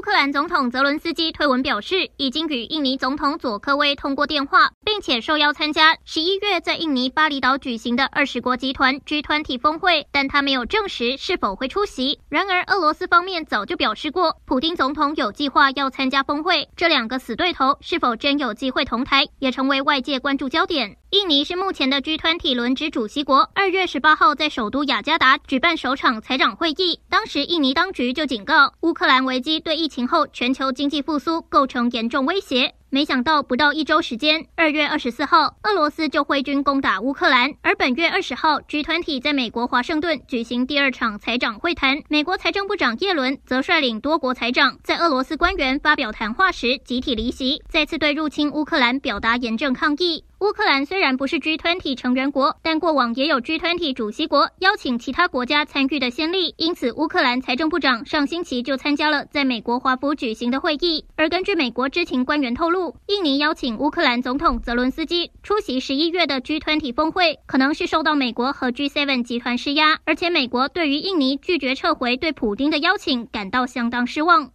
乌克兰总统泽伦斯基推文表示，已经与印尼总统佐科威通过电话，并且受邀参加十一月在印尼巴厘岛举行的二十国集团 G20 峰会，但他没有证实是否会出席。然而，俄罗斯方面早就表示过，普丁总统有计划要参加峰会，这两个死对头是否真有机会同台，也成为外界关注焦点。印尼是目前的 G20 轮值主席国，二月十八号在首都雅加达举办首场财长会议。当时印尼当局就警告，乌克兰危机对印情后全球经济复苏构成严重威胁。没想到不到一周时间，二月二十四号，俄罗斯就挥军攻打乌克兰。而本月二十号，G20 在美国华盛顿举行第二场财长会谈，美国财政部长耶伦则率领多国财长在俄罗斯官员发表谈话时集体离席，再次对入侵乌克兰表达严正抗议。乌克兰虽然不是 G20 成员国，但过往也有 G20 主席国邀请其他国家参与的先例，因此乌克兰财政部长上星期就参加了在美国华府举行的会议。而根据美国知情官员透露，印尼邀请乌克兰总统泽伦斯基出席十一月的 G20 峰会，可能是受到美国和 G7 集团施压，而且美国对于印尼拒绝撤回对普丁的邀请感到相当失望。